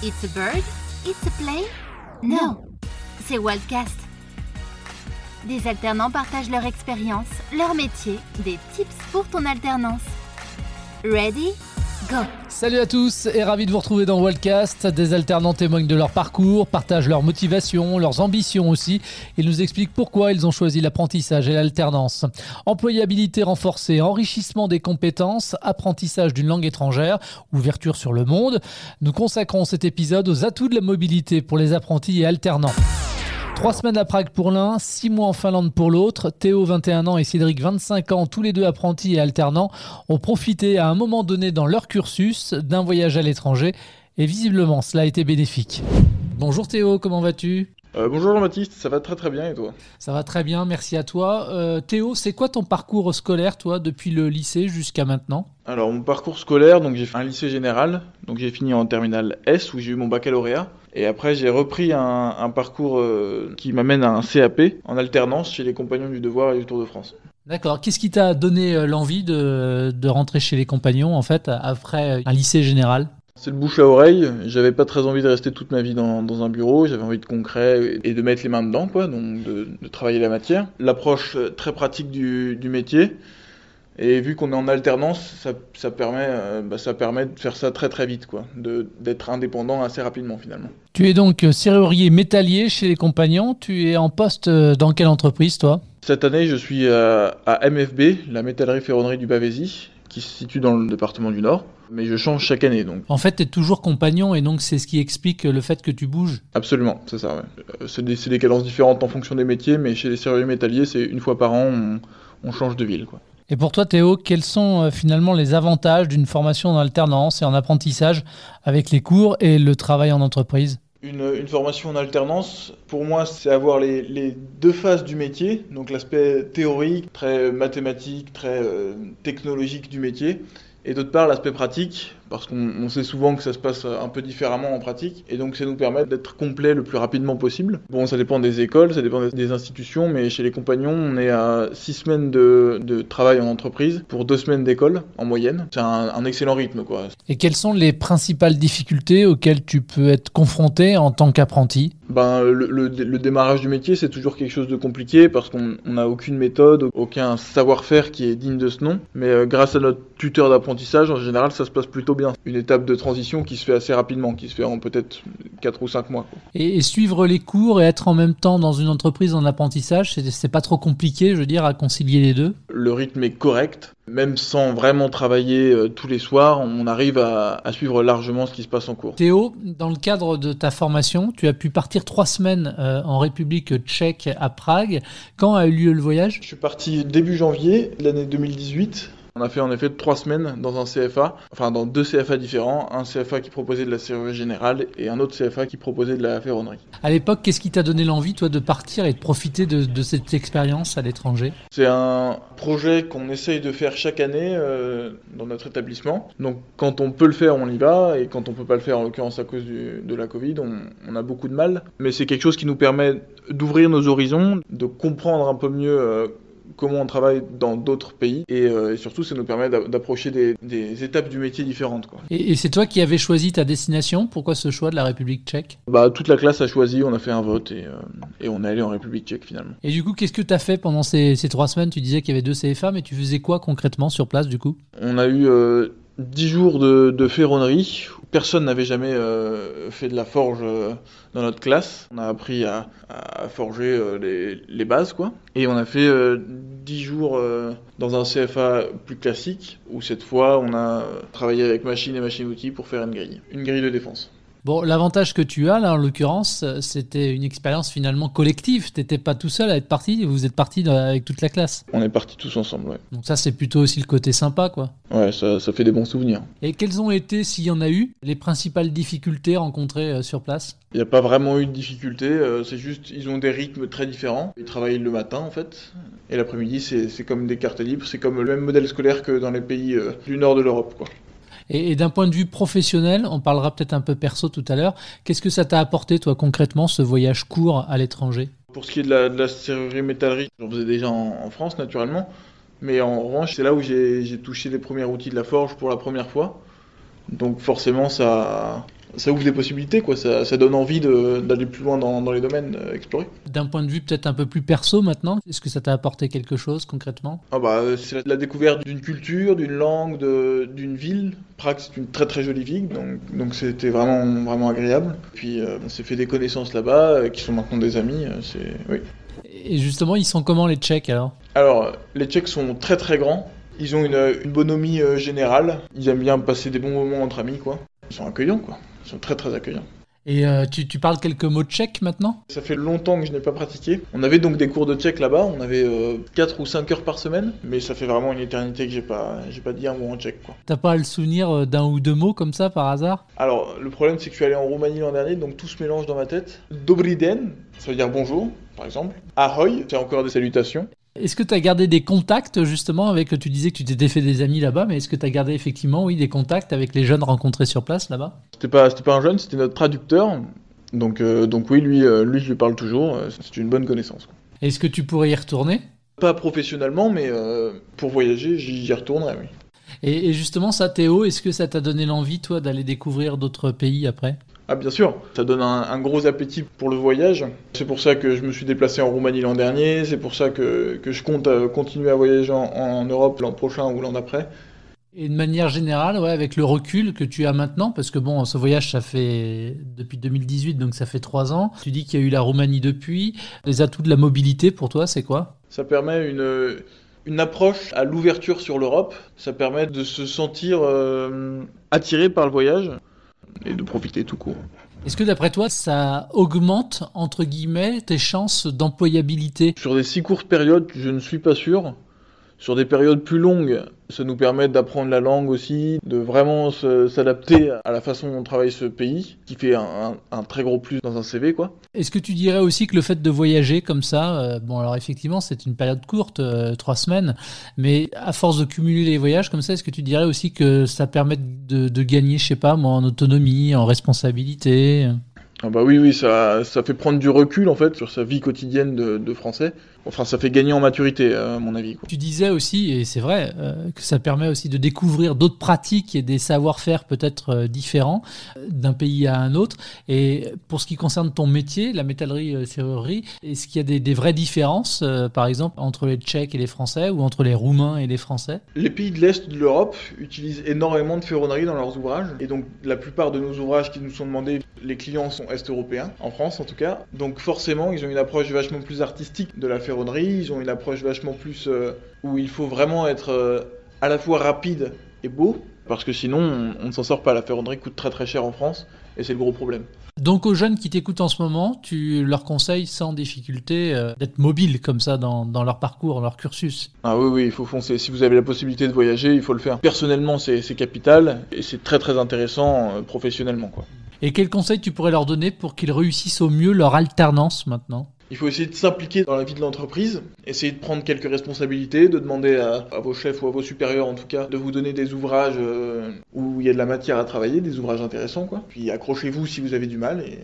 It's a bird? It's a plane? No, c'est Wildcast. Des alternants partagent leur expérience, leur métier, des tips pour ton alternance. Ready? Salut à tous et ravi de vous retrouver dans Wildcast. Des alternants témoignent de leur parcours, partagent leur motivation, leurs ambitions aussi. Ils nous expliquent pourquoi ils ont choisi l'apprentissage et l'alternance. Employabilité renforcée, enrichissement des compétences, apprentissage d'une langue étrangère, ouverture sur le monde. Nous consacrons cet épisode aux atouts de la mobilité pour les apprentis et alternants. Trois semaines à Prague pour l'un, six mois en Finlande pour l'autre. Théo, 21 ans, et Cédric, 25 ans, tous les deux apprentis et alternants, ont profité à un moment donné dans leur cursus d'un voyage à l'étranger. Et visiblement, cela a été bénéfique. Bonjour Théo, comment vas-tu? Euh, bonjour Jean-Baptiste, ça va très très bien et toi? Ça va très bien, merci à toi. Euh, Théo, c'est quoi ton parcours scolaire, toi, depuis le lycée jusqu'à maintenant? Alors mon parcours scolaire, donc j'ai fait un lycée général, donc j'ai fini en terminale S où j'ai eu mon baccalauréat. Et après j'ai repris un, un parcours euh, qui m'amène à un CAP en alternance chez les Compagnons du Devoir et du Tour de France. D'accord. Qu'est-ce qui t'a donné euh, l'envie de, de rentrer chez les compagnons, en fait, après un lycée général? C'est le bouche à oreille, j'avais pas très envie de rester toute ma vie dans, dans un bureau, j'avais envie de concret et de mettre les mains dedans, quoi, donc de, de travailler la matière. L'approche euh, très pratique du, du métier, et vu qu'on est en alternance, ça, ça permet, euh, bah, ça permet de faire ça très très vite, quoi, d'être indépendant assez rapidement finalement. Tu es donc euh, serrurier métallier chez les compagnons. Tu es en poste euh, dans quelle entreprise, toi? Cette année, je suis à, à MFB, la métallerie ferronnerie du Bavésie, qui se situe dans le département du Nord. Mais je change chaque année, donc En fait, tu es toujours compagnon et donc c'est ce qui explique le fait que tu bouges. absolument, c'est ça. Ouais. C'est des, c'est des cadences différentes en fonction des métiers, mais chez les serruriers métalliers, c'est une fois par an, on, on change de ville. Quoi. Et pour toi, Théo, quels sont euh, finalement les avantages d'une formation en alternance et en apprentissage avec les cours et le travail en entreprise? Une, formation en alternance, pour moi, c'est avoir les, les deux phases du métier, donc l'aspect théorique, très mathématique, très euh, technologique du métier, et d'autre part l'aspect pratique, parce qu'on on sait souvent que ça se passe un peu différemment en pratique, et donc ça nous permet d'être complet le plus rapidement possible. Bon, ça dépend des écoles, ça dépend des- institutions, mais chez les compagnons, on est à six semaines de, de travail en entreprise pour deux semaines d'école en moyenne. C'est un, un excellent rythme, quoi. Et quelles sont les principales difficultés auxquelles tu peux être confronté en tant qu'apprenti? Ben, le, le- le démarrage du métier, c'est toujours quelque chose de compliqué parce qu'on on n'a aucune méthode, aucun savoir-faire qui est digne de ce nom. Mais euh, grâce à notre tuteur d'apprentissage, en général, ça se passe plutôt bien. Une étape de transition qui se fait assez rapidement, qui se fait en peut-être 4 ou 5 mois. quoi. et, et suivre les cours et être en même temps dans une entreprise en apprentissage, c'est pas trop compliqué, je veux dire, à concilier les deux? Le rythme est correct. Même sans vraiment travailler euh, tous les soirs, on arrive à, à suivre largement ce qui se passe en cours. Théo, dans le cadre de ta formation, tu as pu partir trois semaines euh, en République tchèque à Prague. Quand a eu lieu le voyage? Je suis parti début janvier de l'année 2018. On a fait en effet trois semaines dans un CFA, enfin dans deux CFA différents, un CFA qui proposait de la serrurerie générale et un autre CFA qui proposait de la ferronnerie. À l'époque, qu'est-ce qui t'a donné l'envie, toi, de partir et de profiter de, de cette expérience à l'étranger? C'est un projet qu'on essaye de faire chaque année euh, dans notre établissement. Donc quand on peut le faire, on y va, et quand on peut pas le faire, en l'occurrence à cause du- de la Covid, on, on a beaucoup de mal. Mais c'est quelque chose qui nous permet d'ouvrir nos horizons, de comprendre un peu mieux euh, comment on travaille dans d'autres pays, et, euh, et surtout ça nous permet d'a- d'approcher des, des étapes du métier différentes. Quoi. Et, et c'est toi qui avais choisi ta destination? Pourquoi ce choix de la République tchèque? Bah, toute la classe a choisi, on a fait un vote, et, euh, et on est allé en République tchèque finalement. Et du coup, qu'est-ce que tu as fait pendant ces, ces trois semaines? Tu disais qu'il y avait deux CFA, mais tu faisais quoi concrètement sur place, du coup? On a eu euh, 10 jours de, de ferronnerie. Personne n'avait jamais euh, fait de la forge euh, dans notre classe. On a appris à, forger euh, les, bases, quoi. Et on a fait euh, 10 jours dans un CFA plus classique, où cette fois, on a travaillé avec machine et machine-outil pour faire une grille. Une grille de défense. Bon, l'avantage que tu as, là, en l'occurrence, euh, c'était une expérience finalement collective. T'étais pas tout seul à être parti, vous êtes parti avec toute la classe. On est partis tous ensemble, ouais. Donc ça, c'est plutôt aussi le côté sympa, quoi. Ouais, ça, ça fait des bons souvenirs. Et quelles ont été, s'il y en a eu, les principales difficultés rencontrées euh, sur place? Il n'y a pas vraiment eu de difficulté, euh, c'est juste ils ont des rythmes très différents. Ils travaillent le matin en fait, et l'après-midi c'est comme des cartes libres, c'est comme le même modèle scolaire que dans les pays du nord de l'Europe. quoi. Et, d'un point de vue professionnel, on parlera peut-être un peu perso tout à l'heure, qu'est-ce que ça t'a apporté, toi, concrètement, ce voyage court à l'étranger? Pour ce qui est de la, serrurerie métallerie, j'en faisais déjà en, France naturellement, mais en revanche c'est là où j'ai touché les premiers outils de la forge pour la première fois. Donc forcément ça, ça ouvre des possibilités, quoi. Ça, ça donne envie d'aller plus loin dans, dans les domaines euh, explorés. D'un point de vue peut-être un peu plus perso maintenant, est-ce que ça t'a apporté quelque chose concrètement? Ah bah, C'est la découverte d'une culture, d'une langue, d'une ville. Prague, c'est une très très jolie ville, donc donc c'était vraiment vraiment agréable. Puis euh, on s'est fait des connaissances là-bas, euh, qui sont maintenant des amis. c'est oui. Et justement, ils sont comment les Tchèques alors? Alors, les Tchèques sont très très grands. Ils ont une, une bonhomie générale. Ils aiment bien passer des bons moments entre amis, quoi. Ils sont accueillants, quoi. Ils sont très très accueillants. Et euh, tu, tu, parles quelques mots de tchèque maintenant? Ça fait longtemps que je n'ai pas pratiqué. On avait donc des cours de tchèque là-bas, on avait euh, 4 ou 5 heures par semaine, mais ça fait vraiment une éternité que j'ai pas, j'ai pas dit un mot en tchèque. Quoi. T'as pas le souvenir euh, d'un ou deux mots comme ça par hasard? Alors, le problème c'est que je suis allé en Roumanie l'an dernier, donc tout se mélange dans ma tête. Dobriden, ça veut dire bonjour, par exemple. Ahoy, c'est encore des salutations. Est-ce que tu as gardé des contacts justement avec, tu disais que tu t'étais fait des amis là-bas, mais est-ce que tu as gardé effectivement, oui, des contacts avec les jeunes rencontrés sur place là-bas? C'était pas, pas un jeune, c'était notre traducteur. Donc, euh, donc oui, lui, euh, lui, je lui parle toujours. Euh, c'est une bonne connaissance. Est-ce que tu pourrais y retourner? Pas professionnellement, mais pour voyager, j'y retournerai, oui. Et, et justement, ça, Théo, est-ce que ça t'a donné l'envie, toi, d'aller découvrir d'autres pays après? Ah bien sûr, ça donne un, gros appétit pour le voyage. C'est pour ça que je me suis déplacé en Roumanie l'an dernier, c'est pour ça que, je compte continuer à voyager en, Europe l'an prochain ou l'an d'après. Et de manière générale, ouais, avec le recul que tu as maintenant, parce que bon, ce voyage, ça fait depuis 2018, donc ça fait trois ans. Tu dis qu'il y a eu la Roumanie depuis. Les atouts de la mobilité pour toi, c'est quoi? Ça permet une, une approche à l'ouverture sur l'Europe. Ça permet de se sentir euh, attiré par le voyage et de profiter tout court. Est-ce que d'après toi, ça augmente, entre guillemets, tes chances d'employabilité? Sur des si courtes périodes, je ne suis pas sûr. Sur des périodes plus longues, ça nous permet d'apprendre la langue aussi, de vraiment s'adapter à la façon dont travaille ce pays, qui fait un, très gros plus dans un CV, quoi. Est-ce que tu dirais aussi que le fait de voyager comme ça, euh, bon alors effectivement c'est une période courte, euh, trois semaines, mais à force de cumuler les voyages comme ça, est-ce que tu dirais aussi que ça permet de, de gagner, je sais pas moi, en autonomie, en responsabilité? Ah bah oui, oui, ça, ça fait prendre du recul en fait sur sa vie quotidienne de, de français. Enfin, ça fait gagner en maturité, à mon avis. Tu disais aussi, et c'est vrai, euh, que ça permet aussi de découvrir d'autres pratiques et des savoir-faire peut-être euh, différents euh, d'un pays à un autre. Et pour ce qui concerne ton métier, la métallerie-serrurerie, est-ce qu'il y a des, vraies différences, par exemple, entre les Tchèques et les Français ou entre les Roumains et les Français? Les pays de l'Est de l'Europe utilisent énormément de ferronnerie dans leurs ouvrages. Et donc, la plupart de nos ouvrages qui nous sont demandés, les clients sont est-européens, en France en tout cas. Donc, forcément, ils ont une approche vachement plus artistique de la ferronnerie ils ont une approche vachement plus euh, où il faut vraiment être euh, à la fois rapide et beau, parce que sinon on, ne s'en sort pas. La ferronnerie coûte très très cher en France et c'est le gros problème. Donc aux jeunes qui t'écoutent en ce moment, tu leur conseilles sans difficulté euh, d'être mobile comme ça dans, dans, leur parcours, leur cursus Ah oui, oui, il faut foncer. Si vous avez la possibilité de voyager, il faut le faire. Personnellement, c'est capital et c'est très très intéressant professionnellement. Quoi. Et quels conseils tu pourrais leur donner pour qu'ils réussissent au mieux leur alternance maintenant? Il faut essayer de s'impliquer dans la vie de l'entreprise, essayer de prendre quelques responsabilités, de demander à, vos chefs ou à vos supérieurs en tout cas de vous donner des ouvrages euh, où il y a de la matière à travailler, des ouvrages intéressants quoi. Puis accrochez-vous si vous avez du mal et,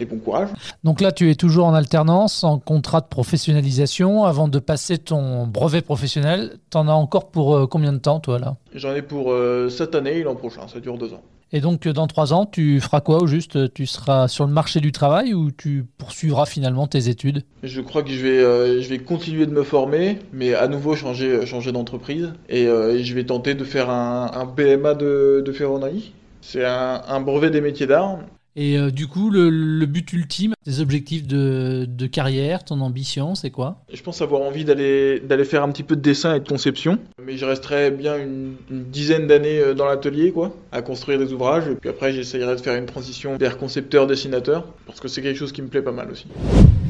et bon courage. Donc là, tu es toujours en alternance, en contrat de professionnalisation. Avant de passer ton brevet professionnel, t'en as encore pour euh, combien de temps, toi, là? J'en ai pour euh, cette année et l'an prochain. Ça dure deux ans. Et donc, dans trois ans, tu feras quoi au juste? Tu seras sur le marché du travail ou tu poursuivras finalement tes études? Je crois que je vais, euh, je vais continuer de me former, mais à nouveau changer, changer d'entreprise. Et, je vais tenter de faire un, BMA de, ferronnerie. C'est un brevet des métiers d'art. Et euh, du coup, le, but ultime, tes objectifs de, carrière, ton ambition, c'est quoi? Je pense avoir envie d'aller d'aller faire un petit peu de dessin et de conception, mais je resterai bien une, dizaine d'années euh, dans l'atelier, quoi, à construire des ouvrages, et puis après j'essayerai de faire une transition vers concepteur-dessinateur, parce que c'est quelque chose qui me plaît pas mal aussi.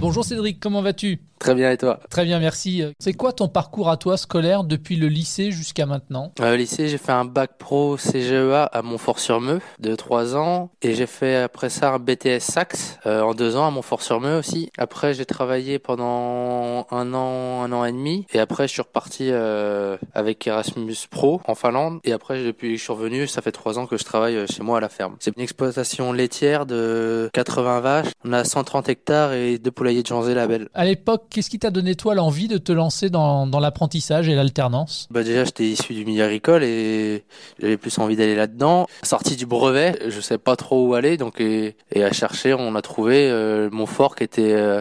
Bonjour Cédric, comment vas-tu? Très bien et toi? Très bien, merci. C'est quoi ton parcours à toi scolaire depuis le lycée jusqu'à maintenant? Euh, Au lycée, j'ai fait un bac pro CGEA à Montfort-sur-Meux de 3 ans. Et j'ai fait après ça un BTS Sax euh, en 2 ans à Montfort-sur-Meux aussi. Après, j'ai travaillé pendant un an, un an et demi et après je suis reparti euh, avec Erasmus Pro en Finlande et après depuis que je suis revenu, ça fait 3 ans que je travaille chez moi à la ferme. C'est une exploitation laitière de 80 vaches. On a 130 hectares et deux employé de Jean Label. À l'époque, qu'est-ce qui t'a donné toi l'envie de te lancer dans, dans l'apprentissage et l'alternance? Bah Déjà, j'étais issu du milieu agricole et j'avais plus envie d'aller là-dedans. Sorti du brevet, je sais pas trop où aller, donc et, à chercher, on a trouvé euh, mon fort qui était euh,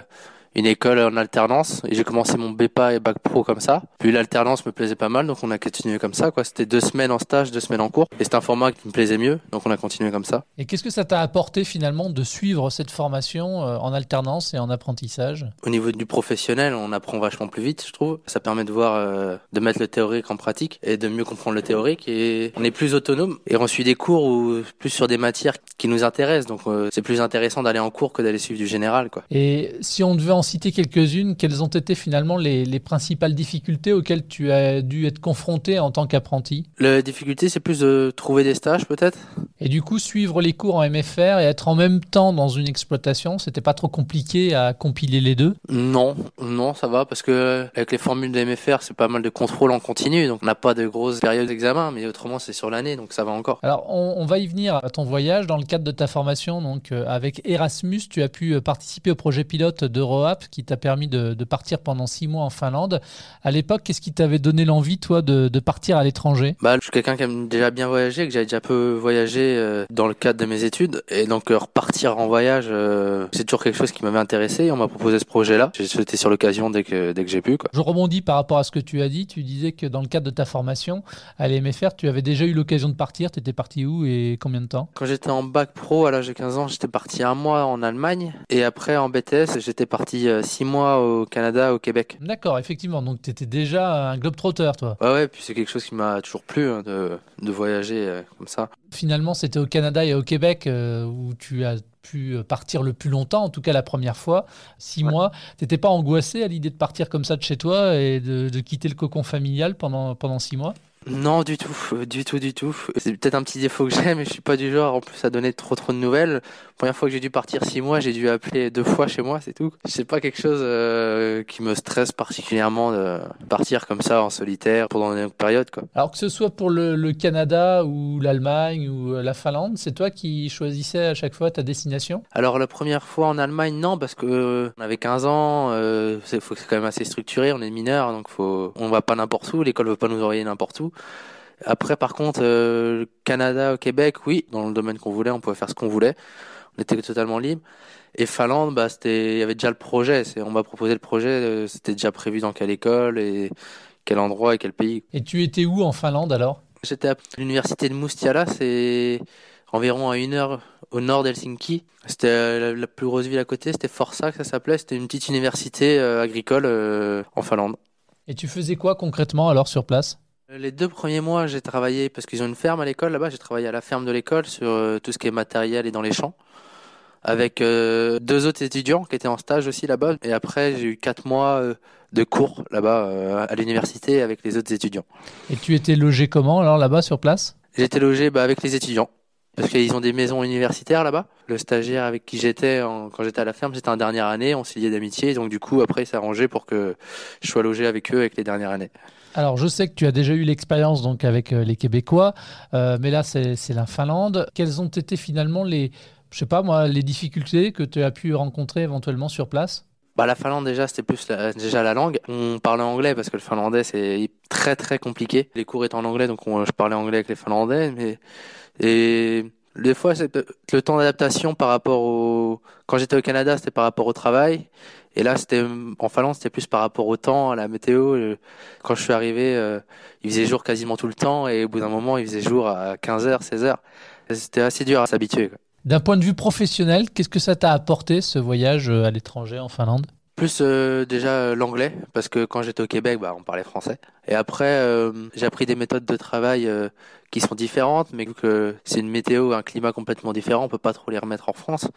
une école en alternance et j'ai commencé mon BEPA et bac pro comme ça. Puis l'alternance me plaisait pas mal donc on a continué comme ça quoi. C'était deux semaines en stage, deux semaines en cours et c'était un format qui me plaisait mieux donc on a continué comme ça. Et qu'est-ce que ça t'a apporté finalement de suivre cette formation euh, en alternance et en apprentissage? Au niveau du professionnel, on apprend vachement plus vite je trouve. Ça permet de voir, euh, de mettre le théorique en pratique et de mieux comprendre le théorique et on est plus autonome et on suit des cours ou plus sur des matières qui nous intéressent donc euh, c'est plus intéressant d'aller en cours que d'aller suivre du général quoi. Et si on devait en citer quelques-unes. Quelles ont été finalement les, principales difficultés auxquelles tu as dû être confronté en tant qu'apprenti? La difficulté, c'est plus de trouver des stages peut-être. Et du coup, suivre les cours en MFR et être en même temps dans une exploitation, c'était pas trop compliqué à compiler les deux? Non, non, ça va parce que avec les formules de MFR, c'est pas mal de contrôle en continu, donc on n'a pas de grosses périodes d'examen, mais autrement c'est sur l'année, donc ça va encore. Alors on, va y venir à ton voyage dans le cadre de ta formation, donc euh, avec Erasmus, tu as pu euh, participer au projet pilote qui t'a permis de, partir pendant six mois en Finlande. À l'époque, qu'est-ce qui t'avait donné l'envie, toi, de, partir à l'étranger? Bah, Je suis quelqu'un qui aime déjà bien voyager, que j'avais déjà peu voyagé euh, dans le cadre de mes études. Et donc, euh, repartir en voyage, euh, c'est toujours quelque chose qui m'avait intéressé. On m'a proposé ce projet-là. J'ai sauté sur l'occasion dès que, dès que j'ai pu. Quoi. Je rebondis par rapport à ce que tu as dit. Tu disais que dans le cadre de ta formation à l'EMFR, tu avais déjà eu l'occasion de partir. Tu étais parti où et combien de temps? Quand j'étais en bac pro à l'âge de 15 ans, j'étais parti un mois en Allemagne. Et après, en BTS, j'étais parti six mois au Canada, au Québec. D'accord, effectivement. Donc tu étais déjà un globe-trotter, toi. Ouais, ouais, puis c'est quelque chose qui m'a toujours plu hein, de, de, voyager euh, comme ça. Finalement, c'était au Canada et au Québec euh, où tu as pu partir le plus longtemps, en tout cas la première fois, six mois. T'étais pas angoissé à l'idée de partir comme ça de chez toi et de, de quitter le cocon familial pendant, pendant six mois? Non, du tout, du tout, du tout. C'est peut-être un petit défaut que j'ai, mais je suis pas du genre en plus à donner trop trop de nouvelles. Première fois que j'ai dû partir six mois, j'ai dû appeler deux fois chez moi, c'est tout. C'est pas quelque chose euh, qui me stresse particulièrement de partir comme ça en solitaire pendant une période, quoi. Alors que ce soit pour le, Canada ou l'Allemagne ou euh, la Finlande, c'est toi qui choisissais à chaque fois ta destination? Alors la première fois en Allemagne, non, parce que euh, on avait 15 ans, euh, c'est quand même assez structuré, on est mineur, donc faut, on va pas n'importe où, l'école veut pas nous envoyer n'importe où. Après, par contre, euh, Canada, Québec, oui, dans le domaine qu'on voulait, on pouvait faire ce qu'on voulait. On était totalement libre. Et Finlande, bah, c'était, il y avait déjà le projet. C'est, on m'a proposé le projet. Euh, c'était déjà prévu dans quelle école et quel endroit et quel pays. Et tu étais où en Finlande alors? J'étais à l'université de Mustiala. C'est environ à une heure au nord d'Helsinki. C'était euh, la, plus grosse ville à côté. C'était Forsa que ça s'appelait. C'était une petite université agricole en Finlande. Et tu faisais quoi concrètement alors sur place? Les deux premiers mois, j'ai travaillé, parce qu'ils ont une ferme à l'école là-bas, j'ai travaillé à la ferme de l'école sur euh, tout ce qui est matériel et dans les champs, avec euh, deux autres étudiants qui étaient en stage aussi là-bas. Et après, j'ai eu quatre mois euh, de cours là-bas à l'université avec les autres étudiants. Et tu étais logé comment alors là-bas sur place? J'étais logé bah, avec les étudiants. Parce qu'ils ont des maisons universitaires là-bas. Le stagiaire avec qui j'étais quand j'étais à la ferme, c'était en dernière année, on s'est lié d'amitié. Donc du coup, après, il s'est arrangé pour que je sois logé avec eux avec les dernières années. Alors, je sais que tu as déjà eu l'expérience donc avec euh, les Québécois, euh, mais là, c'est la Finlande. Quelles ont été finalement les, je sais pas moi, les difficultés que tu as pu rencontrer éventuellement sur place? Bah, la Finlande déjà c'était plus déjà la langue. On parlait anglais parce que le finlandais c'est très très compliqué. Les cours étaient en anglais donc je parlais anglais avec les finlandais mais et des fois c'est le temps d'adaptation par rapport au quand j'étais au Canada c'était par rapport au travail et là, c'était en Finlande, c'était plus par rapport au temps, à la météo. Quand je suis arrivé, euh, il faisait jour quasiment tout le temps, et au bout d'un moment, il faisait jour à 15h, 16h. C'était assez dur à s'habituer. D'un point de vue professionnel, qu'est-ce que ça t'a apporté ce voyage euh, à l'étranger en Finlande? Plus déjà l'anglais, parce que quand j'étais au Québec, bah, on parlait français. Et après, j'ai appris des méthodes de travail qui sont différentes, mais que c'est une météo, un climat complètement différent, on peut pas trop les remettre en France.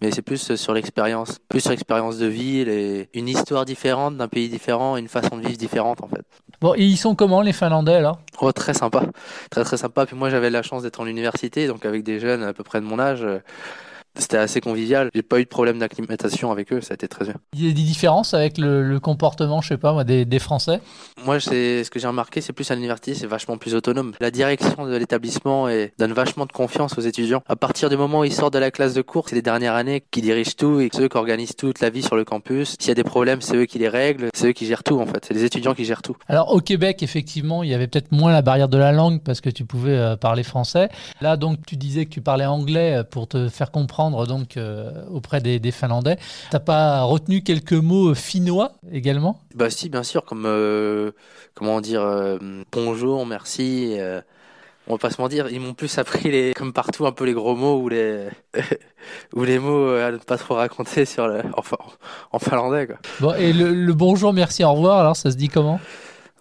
Mais c'est plus sur l'expérience, plus sur l'expérience de ville et une histoire différente d'un pays différent, une façon de vivre différente en fait. Bon, et ils sont comment les Finlandais alors Oh, très sympa, très très sympa. Puis moi j'avais la chance d'être en université, donc avec des jeunes à peu près de mon âge. C'était assez convivial. J'ai pas eu de problème d'acclimatation avec eux, ça a été très bien. Il y a des différences avec le, comportement, je sais pas moi, des, des Français? Moi, c'est ce que j'ai remarqué, c'est plus à l'université, c'est vachement plus autonome. La direction de l'établissement donne vachement de confiance aux étudiants. À partir du moment où ils sortent de la classe de cours, c'est les dernières années qui dirigent tout et ceux qui organisent toute la vie sur le campus. S'il y a des problèmes, c'est eux qui les règlent, c'est eux qui gèrent tout en fait. C'est les étudiants qui gèrent tout. Alors au Québec, effectivement, il y avait peut-être moins la barrière de la langue parce que tu pouvais euh, parler français. Là, donc, tu disais que tu parlais anglais euh, pour te faire comprendre donc euh, auprès des, des Finlandais. T'as pas retenu quelques mots finnois également? Bah si, bien sûr, comme comment dire bonjour, merci. on va pas se mentir, ils m'ont plus appris les, comme partout, un peu les gros mots ou les, ou les mots à ne pas trop raconter sur le, enfin, en finlandais, quoi. Bon, et le, le bonjour, merci, au revoir, alors ça se dit comment?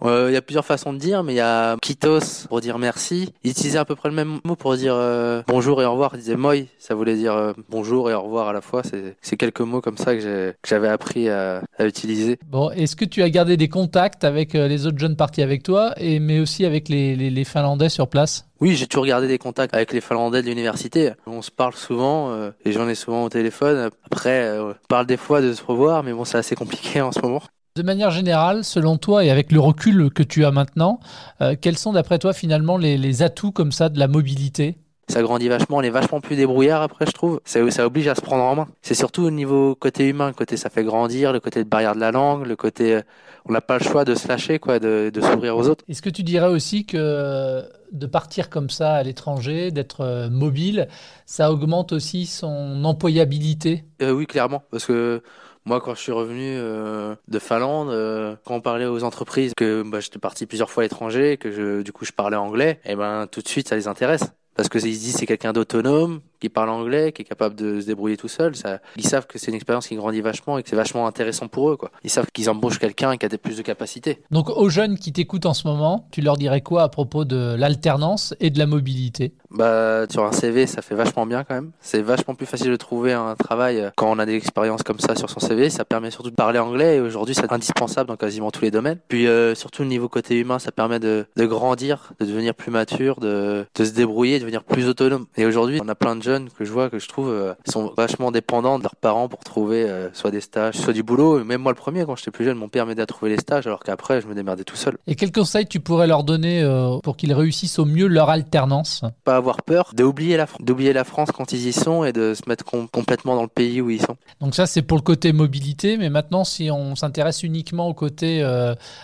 Euh, il y a plusieurs façons de dire, mais il y a kitos pour dire merci. Il utilisait à peu près le même mot pour dire euh, bonjour et au revoir. Il disait moi, ça voulait dire euh, bonjour et au revoir à la fois. C'est quelques mots comme ça que j'avais appris à, à, utiliser. Bon, est-ce que tu as gardé des contacts avec les autres jeunes partis avec toi, et mais aussi avec les, les, les Finlandais sur place? Oui, j'ai toujours gardé des contacts avec les Finlandais de l'université. On se parle souvent et j'en ai souvent au téléphone. Après, on parle des fois de se revoir, mais bon, c'est assez compliqué en ce moment. De manière générale, selon toi et avec le recul que tu as maintenant, euh, quels sont d'après toi finalement les, atouts comme ça de la mobilité? Ça grandit vachement, on est vachement plus débrouillard après, je trouve. Ça, ça oblige à se prendre en main. C'est surtout au niveau côté humain, le côté ça fait grandir, le côté de barrière de la langue, le côté euh, on n'a pas le choix de se lâcher, quoi, de, s'ouvrir aux autres. Est-ce que tu dirais aussi que de partir comme ça à l'étranger, d'être euh, mobile, ça augmente aussi son employabilité? Oui, clairement, parce que moi, quand je suis revenu euh, de Finlande, euh, quand on parlait aux entreprises que bah, j'étais parti plusieurs fois à l'étranger, que je, du coup je parlais anglais, et eh ben tout de suite ça les intéresse. Parce que ils se disent c'est quelqu'un d'autonome, qui parle anglais, qui est capable de se débrouiller tout seul. Ça, ils savent que c'est une expérience qui grandit vachement et que c'est vachement intéressant pour eux. Quoi. Ils savent qu'ils embauchent quelqu'un qui a plus de capacités. Donc aux jeunes qui t'écoutent en ce moment, tu leur dirais quoi à propos de l'alternance et de la mobilité? Bah sur un CV, ça fait vachement bien quand même. C'est vachement plus facile de trouver un travail euh, quand on a des expériences comme ça sur son CV. Ça permet surtout de parler anglais et aujourd'hui c'est indispensable dans quasiment tous les domaines. Puis euh, surtout au niveau côté humain, ça permet de, de grandir, de devenir plus mature, de, de se débrouiller, de devenir plus autonome. Et aujourd'hui, on a plein de jeunes que je vois que je trouve euh, sont vachement dépendants de leurs parents pour trouver euh, soit des stages, soit du boulot. Même moi, le premier, quand j'étais plus jeune, mon père m'aidait à trouver les stages, alors qu'après, je me démerdais tout seul. Et quel conseil tu pourrais leur donner euh, pour qu'ils réussissent au mieux leur alternance? Pas avoir peur d'oublier la, d'oublier la France quand ils y sont et de se mettre complètement dans le pays où ils sont. Donc ça, c'est pour le côté mobilité, mais maintenant, si on s'intéresse uniquement au côté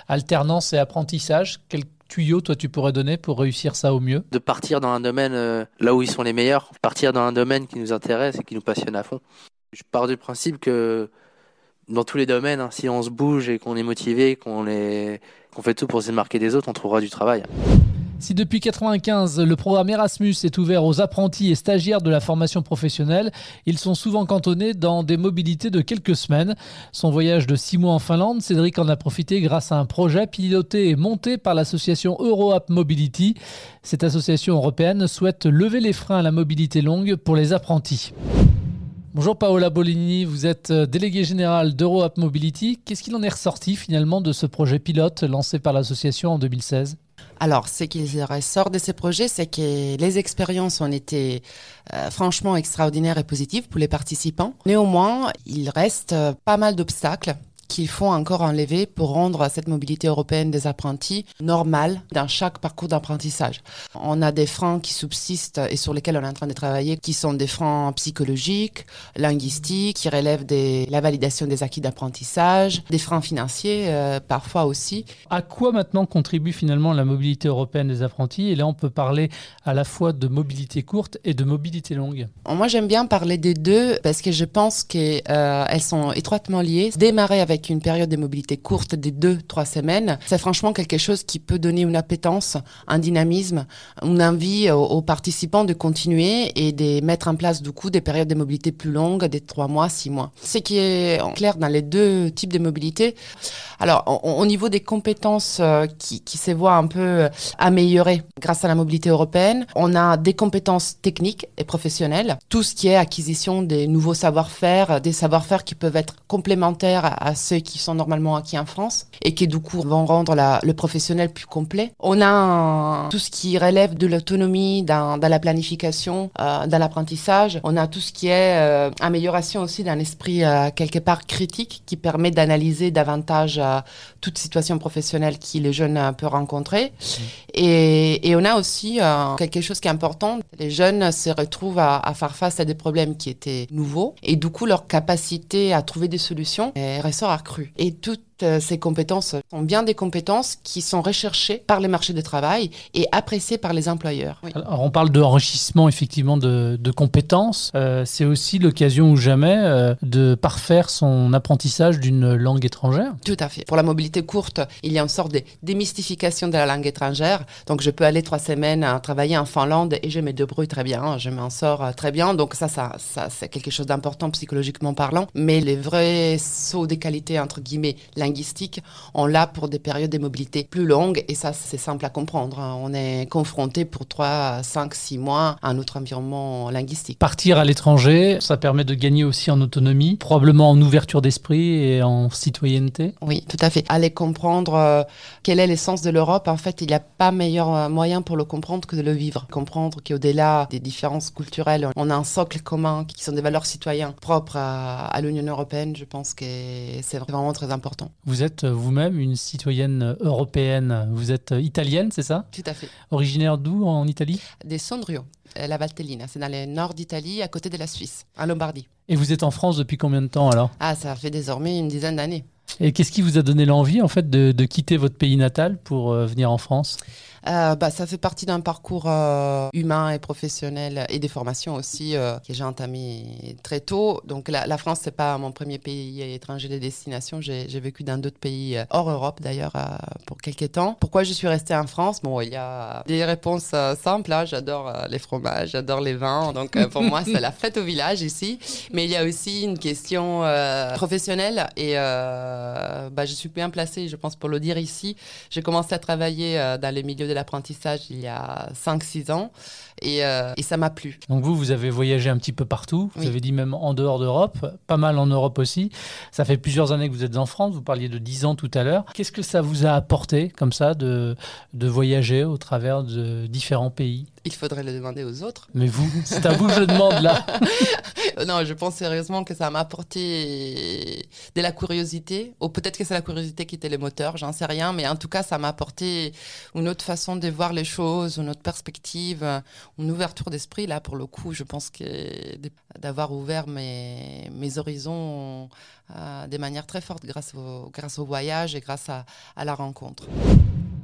alternance et apprentissage, quel tuyau, toi, tu pourrais donner pour réussir ça au mieux De partir dans un domaine euh, là où ils sont les meilleurs, partir dans un domaine qui nous intéresse et qui nous passionne à fond. Je pars du principe que dans tous les domaines, hein, si on se bouge et qu'on est motivé, qu'on qu'on fait tout pour se démarquer des autres, on trouvera du travail. Si depuis 1995, le programme Erasmus est ouvert aux apprentis et stagiaires de la formation professionnelle, ils sont souvent cantonnés dans des mobilités de quelques semaines. Son voyage de six mois en Finlande, Cédric en a profité grâce à un projet piloté et monté par l'association EuroApp Mobility. Cette association européenne souhaite lever les freins à la mobilité longue pour les apprentis. Bonjour Paola Bolini, vous êtes euh, délégué général d'EuroApp Mobility. Qu'est-ce qu'il en est ressorti finalement de ce projet pilote lancé par l'association en 2016 alors, ce qu'il ressort de ces projets, c'est que les expériences ont été euh, franchement extraordinaires et positives pour les participants. Néanmoins, il reste euh, pas mal d'obstacles qu'il faut encore enlever pour rendre cette mobilité européenne des apprentis normale dans chaque parcours d'apprentissage. On a des freins qui subsistent et sur lesquels on est en train de travailler, qui sont des freins psychologiques, linguistiques, qui relèvent de la validation des acquis d'apprentissage, des freins financiers euh, parfois aussi. À quoi maintenant contribue finalement la mobilité européenne des apprentis? Et là, on peut parler à la fois de mobilité courte et de mobilité longue. Moi, j'aime bien parler des deux parce que je pense qu'elles euh, sont étroitement liées. Démarrer avec avec une période de mobilité courte des deux, trois semaines, c'est franchement quelque chose qui peut donner une appétence, un dynamisme, une envie aux, participants de continuer et de mettre en place du coup des périodes de mobilité plus longues, des trois mois, six mois. Ce qui est clair dans les deux types de mobilité. Alors, au niveau des compétences euh, qui, se voient un peu améliorées grâce à la mobilité européenne, on a des compétences techniques et professionnelles, tout ce qui est acquisition des nouveaux savoir-faire, des savoir-faire qui peuvent être complémentaires à ceux qui sont normalement acquis en France et qui du coup vont rendre la, le professionnel plus complet. On a tout ce qui relève de l'autonomie dans, dans, la planification, euh, dans l'apprentissage. On a tout ce qui est euh, amélioration aussi d'un esprit euh, quelque part critique qui permet d'analyser davantage toute situation professionnelle qui les jeunes peuvent rencontrer. Mmh. Et, et, on a aussi quelque chose qui est important. Les jeunes se retrouvent à, à faire face à des problèmes qui étaient nouveaux et du coup leur capacité à trouver des solutions ressort accrue. Et tout euh, ces compétences sont bien des compétences qui sont recherchées par les marchés de travail et appréciées par les employeurs. Alors on parle d'enrichissement effectivement de, de compétences. Euh, c'est aussi l'occasion ou jamais euh, de parfaire son apprentissage d'une langue étrangère. Tout à fait. Pour la mobilité courte, il y a une sorte de démystification de la langue étrangère. Donc je peux aller trois semaines à travailler en Finlande et je me débrouille très bien, je m'en sors très bien. Donc ça, ça, ça c'est quelque chose d'important psychologiquement parlant. Mais les vrais sauts des qualités entre guillemets on l'a pour des périodes de mobilité plus longues et ça c'est simple à comprendre. Hein. On est confronté pour 3, 5, 6 mois à un autre environnement linguistique. Partir à l'étranger, ça permet de gagner aussi en autonomie, probablement en ouverture d'esprit et en citoyenneté. Oui, tout à fait. Aller comprendre euh, quel est l'essence de l'Europe, en fait, il n'y a pas meilleur euh, moyen pour le comprendre que de le vivre. Comprendre qu'au-delà des différences culturelles, on a un socle commun qui sont des valeurs citoyennes propres à, à l'Union européenne. Je pense que c'est vraiment très important. Vous êtes euh, vous-même une citoyenne euh, européenne. Vous êtes euh, italienne, c'est ça? Tout à fait. Originaire d'où en Italie? Des Sondrio, la Valtellina. C'est dans le nord d'Italie, à côté de la Suisse, en Lombardie. Et vous êtes en France depuis combien de temps alors? Ah, ça fait désormais une dizaine d'années. Et qu'est-ce qui vous a donné l'envie en fait de, de, quitter votre pays natal pour euh, venir en France? Euh, bah, ça fait partie d'un parcours euh, humain et professionnel et des formations aussi euh, que j'ai entamé très tôt. Donc la, la France, c'est pas mon premier pays étranger de destination. J'ai vécu dans d'autres pays hors Europe d'ailleurs pour quelques temps. Pourquoi je suis restée en France? Bon, il y a des réponses simples. Hein. J'adore les fromages, j'adore les vins. Donc pour moi, c'est la fête au village ici. Mais il y a aussi une question professionnelle et bah, je suis bien placée, je pense, pour le dire ici. J'ai commencé à travailler dans les milieux de l'apprentissage il y a 5-6 ans et, euh, et ça m'a plu. Donc vous, vous avez voyagé un petit peu partout, vous oui. avez dit même en dehors d'Europe, pas mal en Europe aussi. Ça fait plusieurs années que vous êtes en France, vous parliez de 10 ans tout à l'heure. Qu'est-ce que ça vous a apporté comme ça de, de voyager au travers de différents pays? Il faudrait le demander aux autres. Mais vous, c'est à vous que je demande là. non, je pense sérieusement que ça m'a apporté de la curiosité, ou peut-être que c'est la curiosité qui était le moteur, j'en sais rien, mais en tout cas, ça m'a apporté une autre façon de voir les choses, une autre perspective, une ouverture d'esprit. Là, pour le coup, je pense que d'avoir ouvert mes, mes horizons euh, de manière très forte grâce au, grâce au voyage et grâce à, à la rencontre.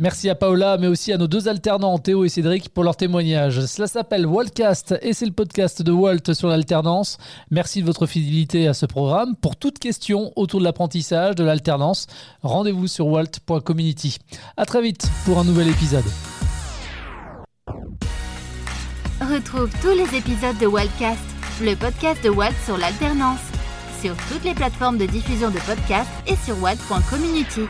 Merci à Paola, mais aussi à nos deux alternants, Théo et Cédric, pour leur témoignage. Cela s'appelle Waltcast et c'est le podcast de Walt sur l'alternance. Merci de votre fidélité à ce programme. Pour toute question autour de l'apprentissage, de l'alternance, rendez-vous sur walt.community. À très vite pour un nouvel épisode. Retrouve tous les épisodes de Waltcast, le podcast de Walt sur l'alternance, sur toutes les plateformes de diffusion de podcasts et sur walt.community.